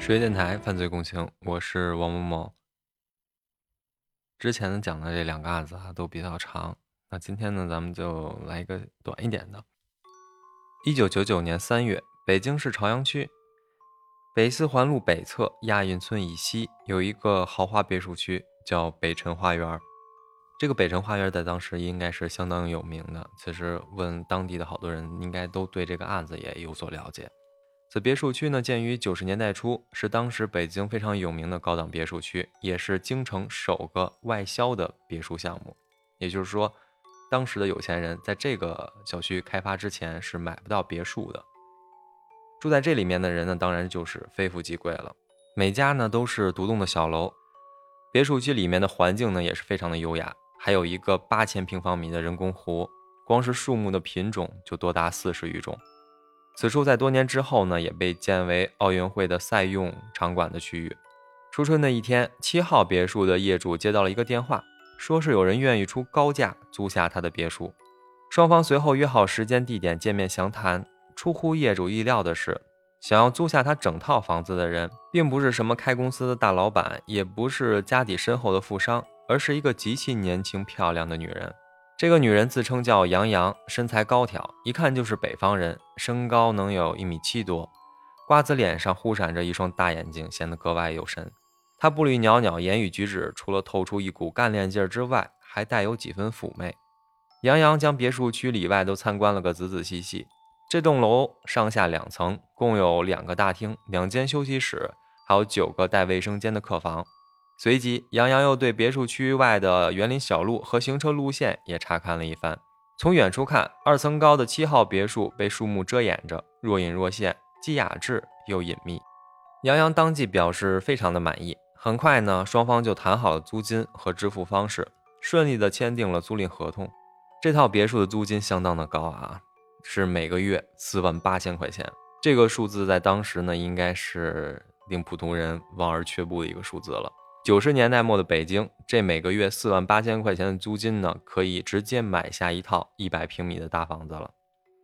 十月电台犯罪共情，我是王某某。之前呢讲的这两个案子啊都比较长，那今天呢咱们就来一个短一点的。一九九九年三月，北京市朝阳区北四环路北侧亚运村以西有一个豪华别墅区，叫北辰花园。这个北辰花园在当时应该是相当有名的，其实问当地的好多人，应该都对这个案子也有所了解。此别墅区呢，建于九十年代初，是当时北京非常有名的高档别墅区，也是京城首个外销的别墅项目。也就是说，当时的有钱人在这个小区开发之前是买不到别墅的。住在这里面的人呢，当然就是非富即贵了。每家呢都是独栋的小楼，别墅区里面的环境呢也是非常的优雅，还有一个八千平方米的人工湖，光是树木的品种就多达四十余种。此处在多年之后呢，也被建为奥运会的赛用场馆的区域。初春的一天，七号别墅的业主接到了一个电话，说是有人愿意出高价租下他的别墅。双方随后约好时间地点见面详谈。出乎业主意料的是，想要租下他整套房子的人，并不是什么开公司的大老板，也不是家底深厚的富商，而是一个极其年轻漂亮的女人。这个女人自称叫杨洋，身材高挑，一看就是北方人，身高能有一米七多，瓜子脸上忽闪着一双大眼睛，显得格外有神。她步履袅袅，言语举止除了透出一股干练劲儿之外，还带有几分妩媚。杨洋将别墅区里外都参观了个仔仔细细。这栋楼上下两层，共有两个大厅、两间休息室，还有九个带卫生间的客房。随即，杨洋又对别墅区外的园林小路和行车路线也查看了一番。从远处看，二层高的七号别墅被树木遮掩着，若隐若现，既雅致又隐秘。杨洋当即表示非常的满意。很快呢，双方就谈好了租金和支付方式，顺利的签订了租赁合同。这套别墅的租金相当的高啊，是每个月四万八千块钱。这个数字在当时呢，应该是令普通人望而却步的一个数字了。九十年代末的北京，这每个月四万八千块钱的租金呢，可以直接买下一套一百平米的大房子了。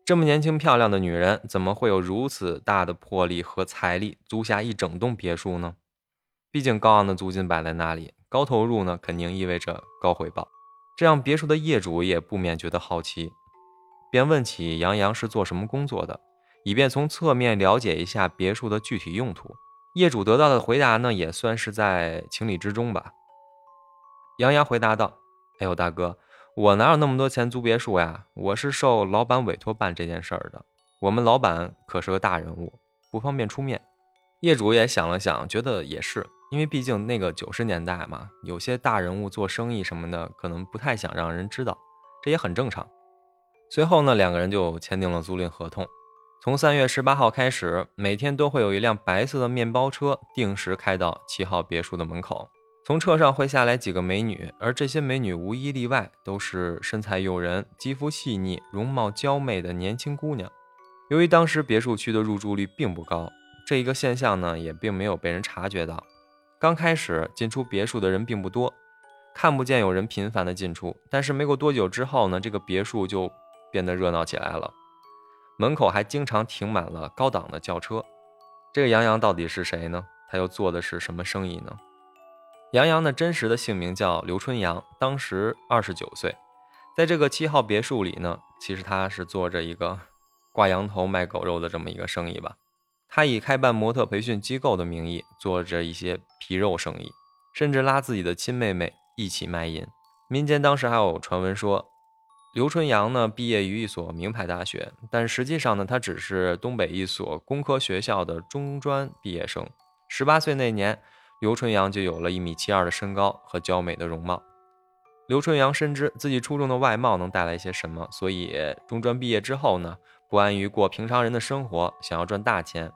这么年轻漂亮的女人，怎么会有如此大的魄力和财力租下一整栋别墅呢？毕竟高昂的租金摆在那里，高投入呢，肯定意味着高回报。这让别墅的业主也不免觉得好奇，便问起杨洋是做什么工作的，以便从侧面了解一下别墅的具体用途。业主得到的回答呢，也算是在情理之中吧。杨洋回答道：“哎呦，大哥，我哪有那么多钱租别墅呀？我是受老板委托办这件事儿的。我们老板可是个大人物，不方便出面。”业主也想了想，觉得也是，因为毕竟那个九十年代嘛，有些大人物做生意什么的，可能不太想让人知道，这也很正常。随后呢，两个人就签订了租赁合同。从三月十八号开始，每天都会有一辆白色的面包车定时开到七号别墅的门口。从车上会下来几个美女，而这些美女无一例外都是身材诱人、肌肤细腻、容貌娇媚的年轻姑娘。由于当时别墅区的入住率并不高，这一个现象呢也并没有被人察觉到。刚开始进出别墅的人并不多，看不见有人频繁的进出。但是没过多久之后呢，这个别墅就变得热闹起来了。门口还经常停满了高档的轿车。这个杨洋到底是谁呢？他又做的是什么生意呢？杨洋的真实的姓名叫刘春阳，当时二十九岁，在这个七号别墅里呢，其实他是做着一个挂羊头卖狗肉的这么一个生意吧。他以开办模特培训机构的名义做着一些皮肉生意，甚至拉自己的亲妹妹一起卖淫。民间当时还有传闻说。刘春阳呢，毕业于一所名牌大学，但实际上呢，他只是东北一所工科学校的中专毕业生。十八岁那年，刘春阳就有了一米七二的身高和娇美的容貌。刘春阳深知自己出众的外貌能带来些什么，所以中专毕业之后呢，不安于过平常人的生活，想要赚大钱。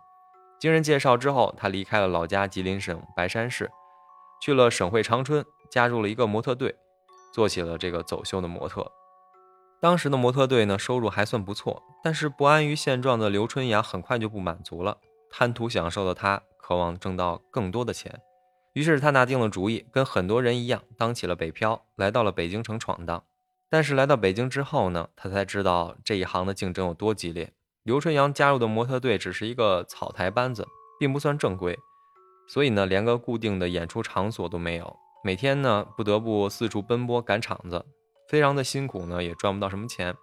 经人介绍之后，他离开了老家吉林省白山市，去了省会长春，加入了一个模特队，做起了这个走秀的模特。当时的模特队呢，收入还算不错，但是不安于现状的刘春阳很快就不满足了。贪图享受的他，渴望挣到更多的钱，于是他拿定了主意，跟很多人一样，当起了北漂，来到了北京城闯荡。但是来到北京之后呢，他才知道这一行的竞争有多激烈。刘春阳加入的模特队只是一个草台班子，并不算正规，所以呢，连个固定的演出场所都没有，每天呢不得不四处奔波赶场子，非常的辛苦呢，也赚不到什么钱。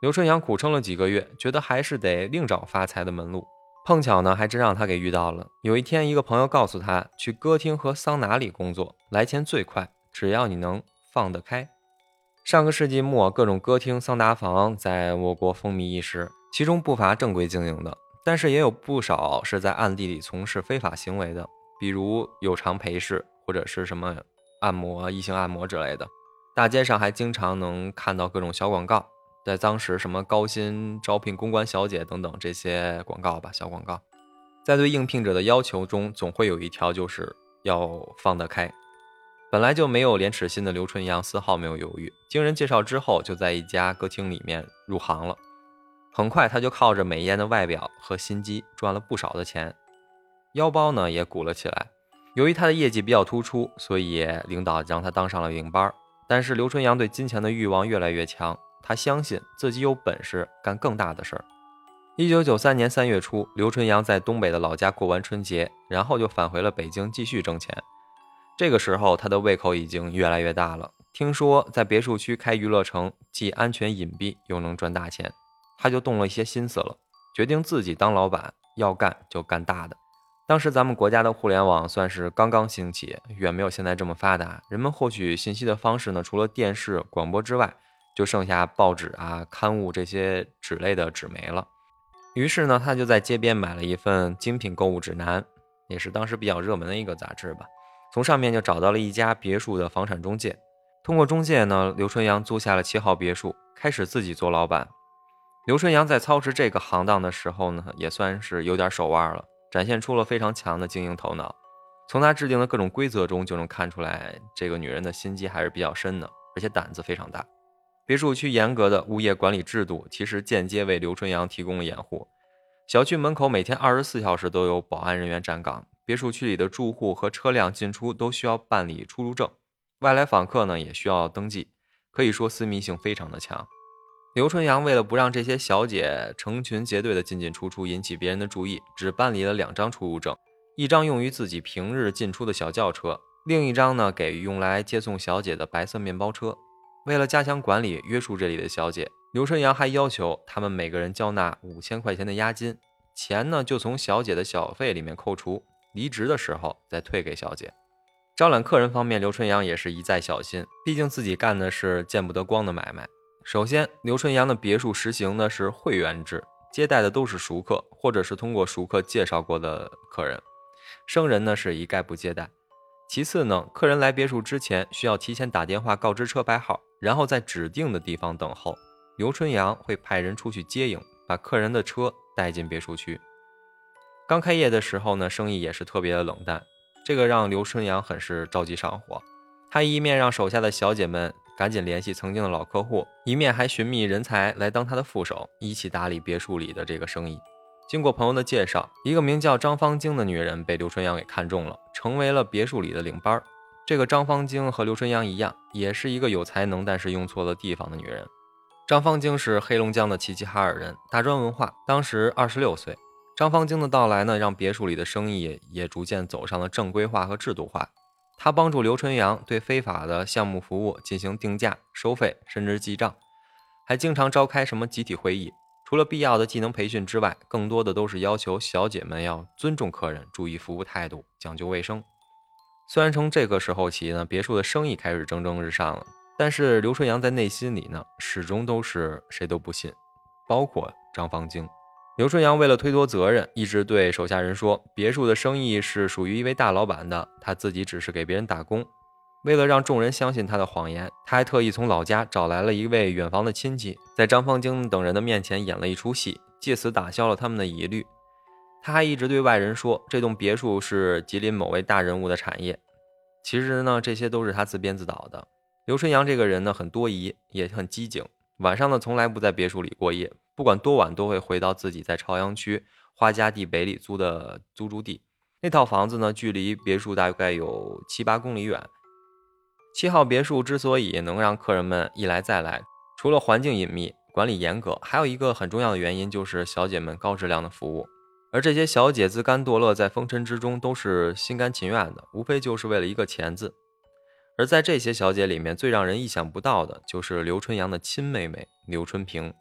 刘春阳苦撑了几个月，觉得还是得另找发财的门路。碰巧呢，还真让他给遇到了。有一天，一个朋友告诉他，去歌厅和桑拿里工作，来钱最快，只要你能放得开。上个世纪末，各种歌厅、桑拿房在我国风靡一时，其中不乏正规经营的，但是也有不少是在暗地里从事非法行为的，比如有偿陪侍或者是什么按摩、异性按摩之类的。大街上还经常能看到各种小广告。在当时，什么高薪招聘公关小姐等等这些广告吧，小广告，在对应聘者的要求中，总会有一条就是要放得开。本来就没有廉耻心的刘春阳丝毫没有犹豫，经人介绍之后，就在一家歌厅里面入行了。很快，他就靠着美艳的外表和心机赚了不少的钱，腰包呢也鼓了起来。由于他的业绩比较突出，所以领导让他当上了领班儿。但是刘春阳对金钱的欲望越来越强。他相信自己有本事干更大的事儿。一九九三年三月初，刘春阳在东北的老家过完春节，然后就返回了北京继续挣钱。这个时候，他的胃口已经越来越大了。听说在别墅区开娱乐城，既安全隐蔽，又能赚大钱，他就动了一些心思了，决定自己当老板，要干就干大的。当时咱们国家的互联网算是刚刚兴起，远没有现在这么发达。人们获取信息的方式呢，除了电视、广播之外，就剩下报纸啊、刊物这些纸类的纸媒了。于是呢，他就在街边买了一份精品购物指南，也是当时比较热门的一个杂志吧。从上面就找到了一家别墅的房产中介。通过中介呢，刘春阳租下了七号别墅，开始自己做老板。刘春阳在操持这个行当的时候呢，也算是有点手腕了，展现出了非常强的经营头脑。从他制定的各种规则中就能看出来，这个女人的心机还是比较深的，而且胆子非常大。别墅区严格的物业管理制度，其实间接为刘春阳提供了掩护。小区门口每天二十四小时都有保安人员站岗，别墅区里的住户和车辆进出都需要办理出入证，外来访客呢也需要登记，可以说私密性非常的强。刘春阳为了不让这些小姐成群结队的进进出出引起别人的注意，只办理了两张出入证，一张用于自己平日进出的小轿车，另一张呢给用来接送小姐的白色面包车。为了加强管理约束这里的小姐，刘春阳还要求他们每个人交纳五千块钱的押金，钱呢就从小姐的小费里面扣除，离职的时候再退给小姐。招揽客人方面，刘春阳也是一再小心，毕竟自己干的是见不得光的买卖。首先，刘春阳的别墅实行的是会员制，接待的都是熟客或者是通过熟客介绍过的客人，生人呢是一概不接待。其次呢，客人来别墅之前需要提前打电话告知车牌号，然后在指定的地方等候。刘春阳会派人出去接应，把客人的车带进别墅区。刚开业的时候呢，生意也是特别的冷淡，这个让刘春阳很是着急上火。他一面让手下的小姐们赶紧联系曾经的老客户，一面还寻觅人才来当他的副手，一起打理别墅里的这个生意。经过朋友的介绍，一个名叫张芳晶的女人被刘春阳给看中了，成为了别墅里的领班。这个张芳晶和刘春阳一样，也是一个有才能但是用错了地方的女人。张芳晶是黑龙江的齐齐哈尔人，大专文化，当时二十六岁。张芳晶的到来呢，让别墅里的生意也逐渐走上了正规化和制度化。他帮助刘春阳对非法的项目服务进行定价、收费，甚至记账，还经常召开什么集体会议。除了必要的技能培训之外，更多的都是要求小姐们要尊重客人，注意服务态度，讲究卫生。虽然从这个时候起呢，别墅的生意开始蒸蒸日上了，但是刘春阳在内心里呢，始终都是谁都不信，包括张芳晶。刘春阳为了推脱责任，一直对手下人说，别墅的生意是属于一位大老板的，他自己只是给别人打工。为了让众人相信他的谎言，他还特意从老家找来了一位远房的亲戚，在张方晶等人的面前演了一出戏，借此打消了他们的疑虑。他还一直对外人说，这栋别墅是吉林某位大人物的产业。其实呢，这些都是他自编自导的。刘春阳这个人呢，很多疑，也很机警。晚上呢，从来不在别墅里过夜，不管多晚，都会回到自己在朝阳区花家地北里租的租住地。那套房子呢，距离别墅大概有七八公里远。七号别墅之所以能让客人们一来再来，除了环境隐秘、管理严格，还有一个很重要的原因就是小姐们高质量的服务。而这些小姐自甘堕落在风尘之中，都是心甘情愿的，无非就是为了一个钱字。而在这些小姐里面，最让人意想不到的就是刘春阳的亲妹妹刘春平。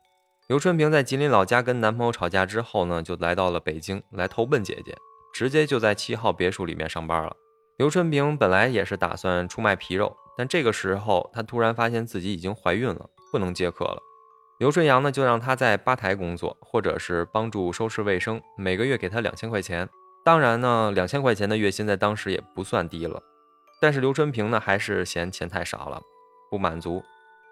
刘春平在吉林老家跟男朋友吵架之后呢，就来到了北京来投奔姐姐，直接就在七号别墅里面上班了。刘春平本来也是打算出卖皮肉，但这个时候她突然发现自己已经怀孕了，不能接客了。刘春阳呢，就让她在吧台工作，或者是帮助收拾卫生，每个月给她两千块钱。当然呢，两千块钱的月薪在当时也不算低了。但是刘春平呢，还是嫌钱太少了，不满足，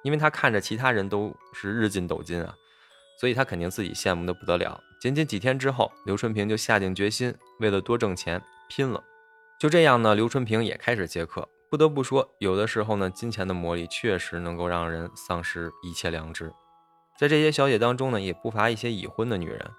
因为他看着其他人都是日进斗金啊。所以他肯定自己羡慕的不得了。仅仅几天之后，刘春平就下定决心，为了多挣钱拼了。就这样呢，刘春平也开始接客。不得不说，有的时候呢，金钱的魔力确实能够让人丧失一切良知。在这些小姐当中呢，也不乏一些已婚的女人。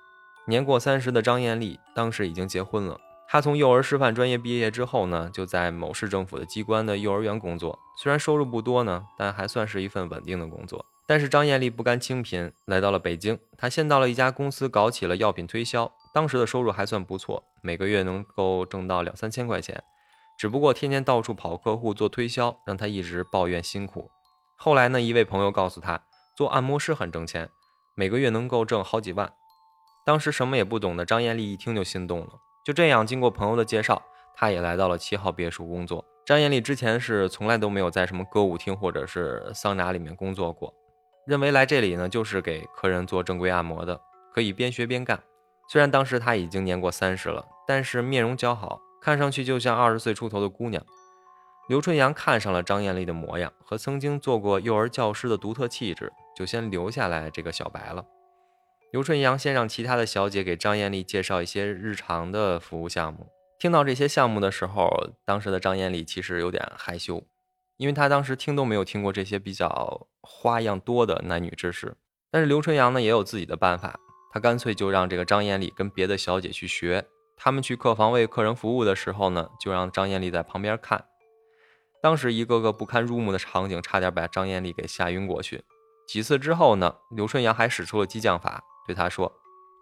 年过三十的张艳丽当时已经结婚了。她从幼儿师范专业毕业之后呢，就在某市政府的机关的幼儿园工作。虽然收入不多呢，但还算是一份稳定的工作。但是张艳丽不甘清贫，来到了北京。她先到了一家公司搞起了药品推销，当时的收入还算不错，每个月能够挣到两三千块钱。只不过天天到处跑客户做推销，让她一直抱怨辛苦。后来呢，一位朋友告诉她，做按摩师很挣钱，每个月能够挣好几万。当时什么也不懂的张艳丽一听就心动了。就这样，经过朋友的介绍，她也来到了七号别墅工作。张艳丽之前是从来都没有在什么歌舞厅或者是桑拿里面工作过。认为来这里呢，就是给客人做正规按摩的，可以边学边干。虽然当时他已经年过三十了，但是面容姣好，看上去就像二十岁出头的姑娘。刘春阳看上了张艳丽的模样和曾经做过幼儿教师的独特气质，就先留下来这个小白了。刘春阳先让其他的小姐给张艳丽介绍一些日常的服务项目。听到这些项目的时候，当时的张艳丽其实有点害羞。因为她当时听都没有听过这些比较花样多的男女之事，但是刘春阳呢也有自己的办法，他干脆就让这个张艳丽跟别的小姐去学，他们去客房为客人服务的时候呢，就让张艳丽在旁边看。当时一个个不堪入目的场景，差点把张艳丽给吓晕过去。几次之后呢，刘春阳还使出了激将法，对她说：“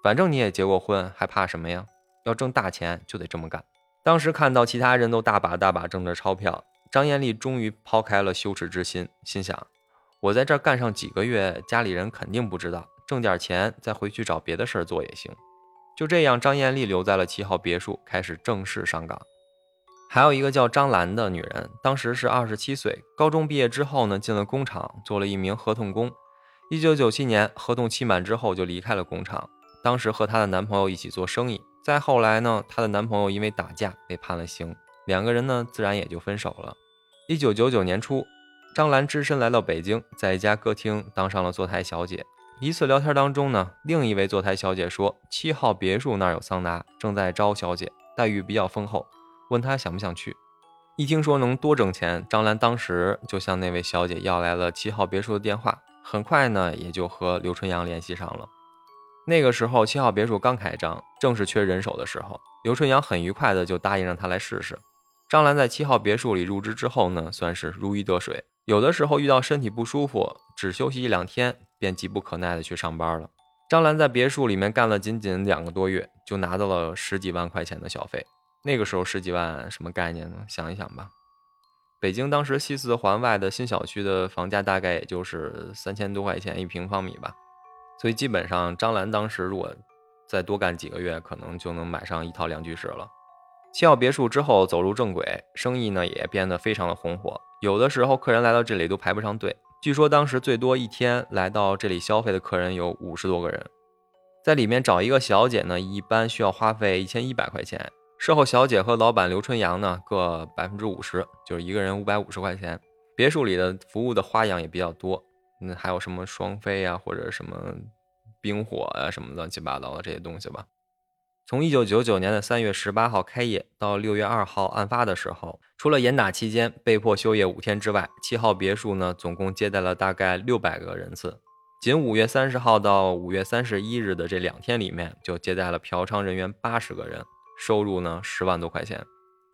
反正你也结过婚，还怕什么呀？要挣大钱就得这么干。”当时看到其他人都大把大把挣着钞票。张艳丽终于抛开了羞耻之心，心想：我在这儿干上几个月，家里人肯定不知道，挣点钱再回去找别的事儿做也行。就这样，张艳丽留在了七号别墅，开始正式上岗。还有一个叫张兰的女人，当时是二十七岁，高中毕业之后呢，进了工厂做了一名合同工。一九九七年合同期满之后，就离开了工厂。当时和她的男朋友一起做生意。再后来呢，她的男朋友因为打架被判了刑。两个人呢，自然也就分手了。一九九九年初，张兰只身来到北京，在一家歌厅当上了坐台小姐。一次聊天当中呢，另一位坐台小姐说，七号别墅那儿有桑拿，正在招小姐，待遇比较丰厚，问她想不想去。一听说能多挣钱，张兰当时就向那位小姐要来了七号别墅的电话，很快呢，也就和刘春阳联系上了。那个时候，七号别墅刚开张，正是缺人手的时候，刘春阳很愉快的就答应让他来试试。张兰在七号别墅里入职之后呢，算是如鱼得水。有的时候遇到身体不舒服，只休息一两天，便急不可耐的去上班了。张兰在别墅里面干了仅仅两个多月，就拿到了十几万块钱的小费。那个时候十几万什么概念呢？想一想吧，北京当时西四环外的新小区的房价大概也就是三千多块钱一平方米吧。所以基本上，张兰当时如果再多干几个月，可能就能买上一套两居室了。七号别墅之后走入正轨，生意呢也变得非常的红火。有的时候客人来到这里都排不上队。据说当时最多一天来到这里消费的客人有五十多个人。在里面找一个小姐呢，一般需要花费一千一百块钱。事后小姐和老板刘春阳呢各百分之五十，就是一个人五百五十块钱。别墅里的服务的花样也比较多，嗯，还有什么双飞啊，或者什么冰火啊，什么乱七八糟的这些东西吧。从一九九九年的三月十八号开业到六月二号案发的时候，除了严打期间被迫休业五天之外，七号别墅呢总共接待了大概六百个人次。仅五月三十号到五月三十一日的这两天里面，就接待了嫖娼人员八十个人，收入呢十万多块钱。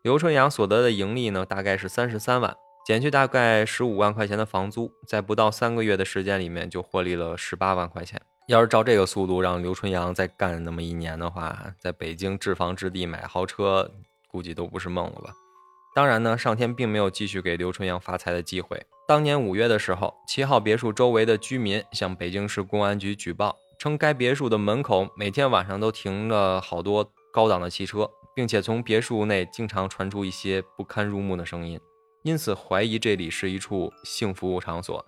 刘春阳所得的盈利呢大概是三十三万，减去大概十五万块钱的房租，在不到三个月的时间里面就获利了十八万块钱。要是照这个速度让刘春阳再干那么一年的话，在北京置房置地买豪车，估计都不是梦了吧？当然呢，上天并没有继续给刘春阳发财的机会。当年五月的时候，七号别墅周围的居民向北京市公安局举报，称该别墅的门口每天晚上都停了好多高档的汽车，并且从别墅内经常传出一些不堪入目的声音，因此怀疑这里是一处性服务场所。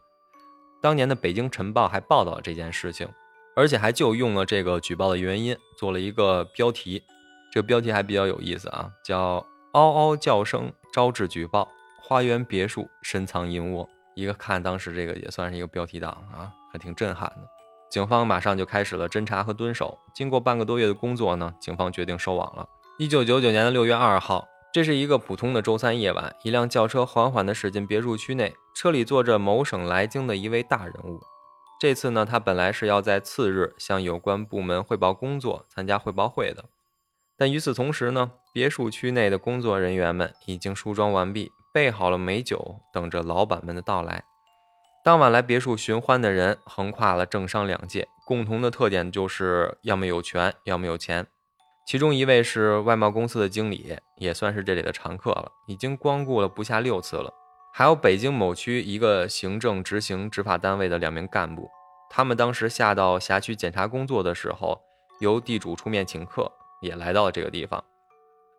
当年的《北京晨报》还报道了这件事情。而且还就用了这个举报的原因做了一个标题，这个标题还比较有意思啊，叫“嗷嗷叫声招致举报，花园别墅深藏阴窝”。一个看当时这个也算是一个标题党啊，还挺震撼的。警方马上就开始了侦查和蹲守。经过半个多月的工作呢，警方决定收网了。一九九九年的六月二号，这是一个普通的周三夜晚，一辆轿车缓缓地驶进别墅区内，车里坐着某省来京的一位大人物。这次呢，他本来是要在次日向有关部门汇报工作、参加汇报会的，但与此同时呢，别墅区内的工作人员们已经梳妆完毕，备好了美酒，等着老板们的到来。当晚来别墅寻欢的人横跨了政商两界，共同的特点就是要么有权，要么有钱。其中一位是外贸公司的经理，也算是这里的常客了，已经光顾了不下六次了。还有北京某区一个行政执行执法单位的两名干部，他们当时下到辖区检查工作的时候，由地主出面请客，也来到了这个地方。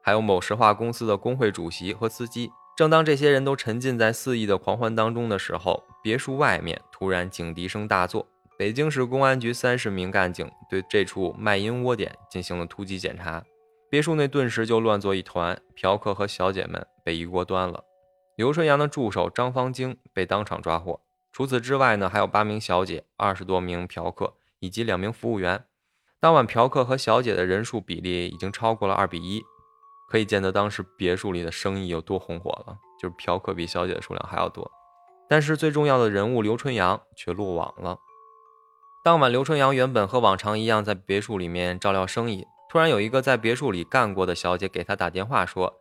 还有某石化公司的工会主席和司机。正当这些人都沉浸在肆意的狂欢当中的时候，别墅外面突然警笛声大作，北京市公安局三十名干警对这处卖淫窝点进行了突击检查，别墅内顿时就乱作一团，嫖客和小姐们被一锅端了。刘春阳的助手张方晶被当场抓获。除此之外呢，还有八名小姐、二十多名嫖客以及两名服务员。当晚嫖客和小姐的人数比例已经超过了二比一，可以见得当时别墅里的生意有多红火了。就是嫖客比小姐的数量还要多。但是最重要的人物刘春阳却落网了。当晚，刘春阳原本和往常一样在别墅里面照料生意，突然有一个在别墅里干过的小姐给他打电话说：“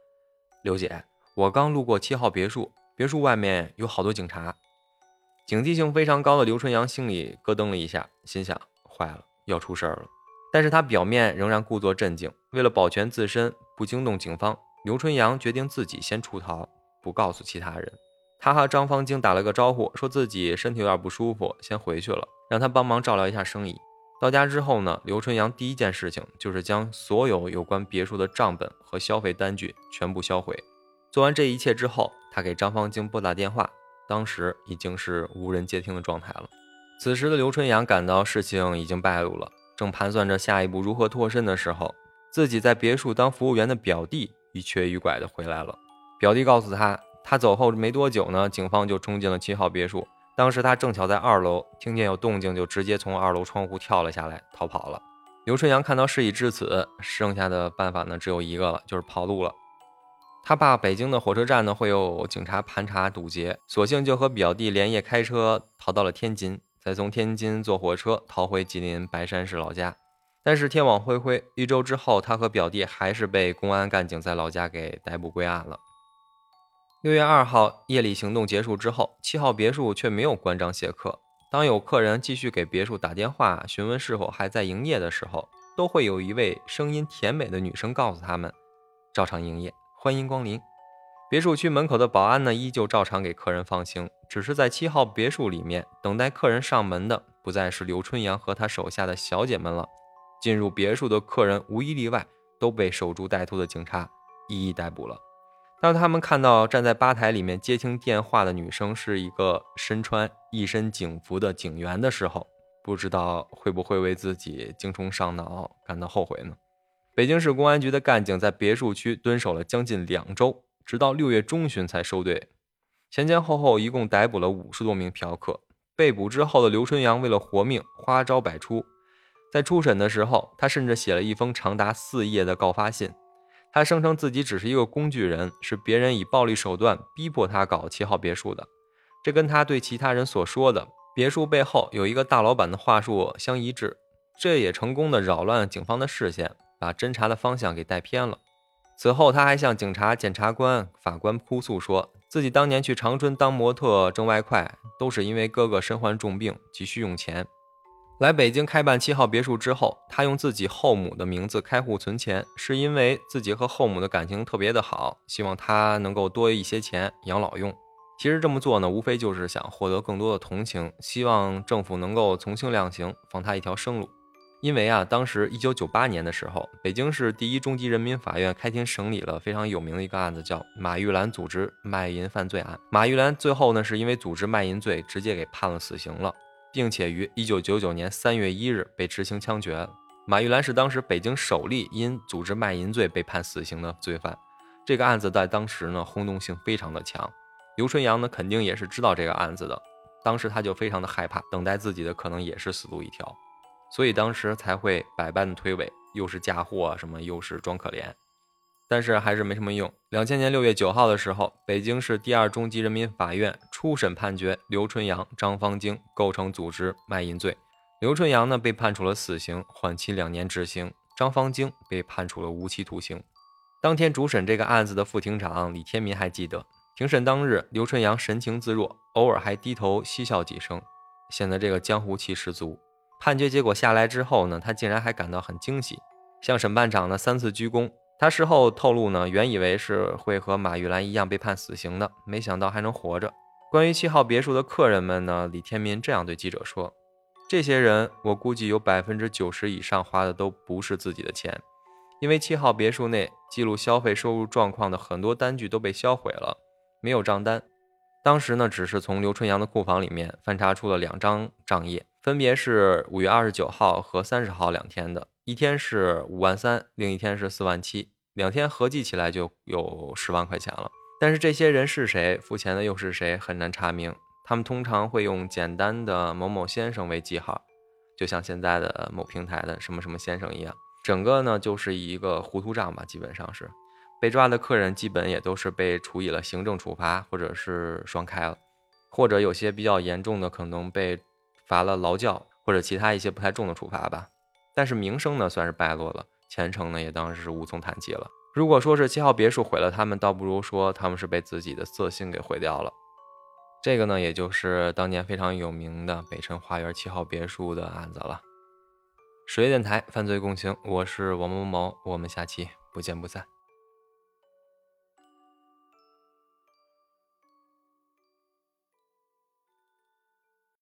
刘姐。”我刚路过七号别墅，别墅外面有好多警察，警惕性非常高的刘春阳心里咯噔了一下，心想：坏了，要出事儿了。但是他表面仍然故作镇静，为了保全自身，不惊动警方，刘春阳决定自己先出逃，不告诉其他人。他和张方晶打了个招呼，说自己身体有点不舒服，先回去了，让他帮忙照料一下生意。到家之后呢，刘春阳第一件事情就是将所有有关别墅的账本和消费单据全部销毁。做完这一切之后，他给张方晶拨打电话，当时已经是无人接听的状态了。此时的刘春阳感到事情已经败露了，正盘算着下一步如何脱身的时候，自己在别墅当服务员的表弟一瘸一拐的回来了。表弟告诉他，他走后没多久呢，警方就冲进了七号别墅。当时他正巧在二楼，听见有动静就直接从二楼窗户跳了下来，逃跑了。刘春阳看到事已至此，剩下的办法呢只有一个了，就是跑路了。他怕北京的火车站呢会有警察盘查堵截，索性就和表弟连夜开车逃到了天津，再从天津坐火车逃回吉林白山市老家。但是天网恢恢，一周之后，他和表弟还是被公安干警在老家给逮捕归案了。六月二号夜里行动结束之后，七号别墅却没有关张谢客。当有客人继续给别墅打电话询问是否还在营业的时候，都会有一位声音甜美的女生告诉他们，照常营业。欢迎光临，别墅区门口的保安呢，依旧照常给客人放行。只是在七号别墅里面等待客人上门的，不再是刘春阳和他手下的小姐们了。进入别墅的客人无一例外都被守株待兔的警察一一逮捕了。当他们看到站在吧台里面接听电话的女生是一个身穿一身警服的警员的时候，不知道会不会为自己精虫上脑感到后悔呢？北京市公安局的干警在别墅区蹲守了将近两周，直到六月中旬才收队。前前后后一共逮捕了五十多名嫖客。被捕之后的刘春阳为了活命，花招百出。在初审的时候，他甚至写了一封长达四页的告发信。他声称自己只是一个工具人，是别人以暴力手段逼迫他搞七号别墅的。这跟他对其他人所说的别墅背后有一个大老板的话术相一致。这也成功的扰乱了警方的视线。把侦查的方向给带偏了。此后，他还向警察、检察官、法官哭诉，说自己当年去长春当模特挣外快，都是因为哥哥身患重病，急需用钱。来北京开办七号别墅之后，他用自己后母的名字开户存钱，是因为自己和后母的感情特别的好，希望他能够多一些钱养老用。其实这么做呢，无非就是想获得更多的同情，希望政府能够从轻量刑，放他一条生路。因为啊，当时一九九八年的时候，北京市第一中级人民法院开庭审理了非常有名的一个案子，叫马玉兰组织卖淫犯罪案。马玉兰最后呢，是因为组织卖淫罪，直接给判了死刑了。并且于一九九九年三月一日被执行枪决。马玉兰是当时北京首例因组织卖淫罪被判死刑的罪犯。这个案子在当时呢轰动性非常的强。刘春阳呢肯定也是知道这个案子的，当时他就非常的害怕，等待自己的可能也是死路一条，所以当时才会百般的推诿，又是嫁祸什么，又是装可怜。但是还是没什么用。两千年六月九号的时候，北京市第二中级人民法院初审判决刘春阳、张方晶构成组织卖淫罪。刘春阳呢被判处了死刑，缓期两年执行；张方晶被判处了无期徒刑。当天主审这个案子的副庭长李天民还记得，庭审当日，刘春阳神情自若，偶尔还低头嬉笑几声，显得这个江湖气十足。判决结果下来之后呢，他竟然还感到很惊喜，向审判长呢三次鞠躬。他事后透露呢，原以为是会和马玉兰一样被判死刑的，没想到还能活着。关于七号别墅的客人们呢，李天民这样对记者说：“这些人，我估计有百分之九十以上花的都不是自己的钱，因为七号别墅内记录消费收入状况的很多单据都被销毁了，没有账单。当时呢，只是从刘春阳的库房里面翻查出了两张账页，分别是五月二十九号和三十号两天的。”一天是五万三，另一天是四万七，两天合计起来就有十万块钱了。但是这些人是谁，付钱的又是谁，很难查明。他们通常会用简单的某某先生为记号，就像现在的某平台的什么什么先生一样。整个呢就是一个糊涂账吧，基本上是。被抓的客人基本也都是被处以了行政处罚，或者是双开了，或者有些比较严重的可能被罚了劳教，或者其他一些不太重的处罚吧。但是名声呢，算是败落了，前程呢，也当然是无从谈起了。如果说是七号别墅毁了他们，倒不如说他们是被自己的色心给毁掉了。这个呢，也就是当年非常有名的北辰花园七号别墅的案子了。十月电台犯罪共情，我是王某某，我们下期不见不散。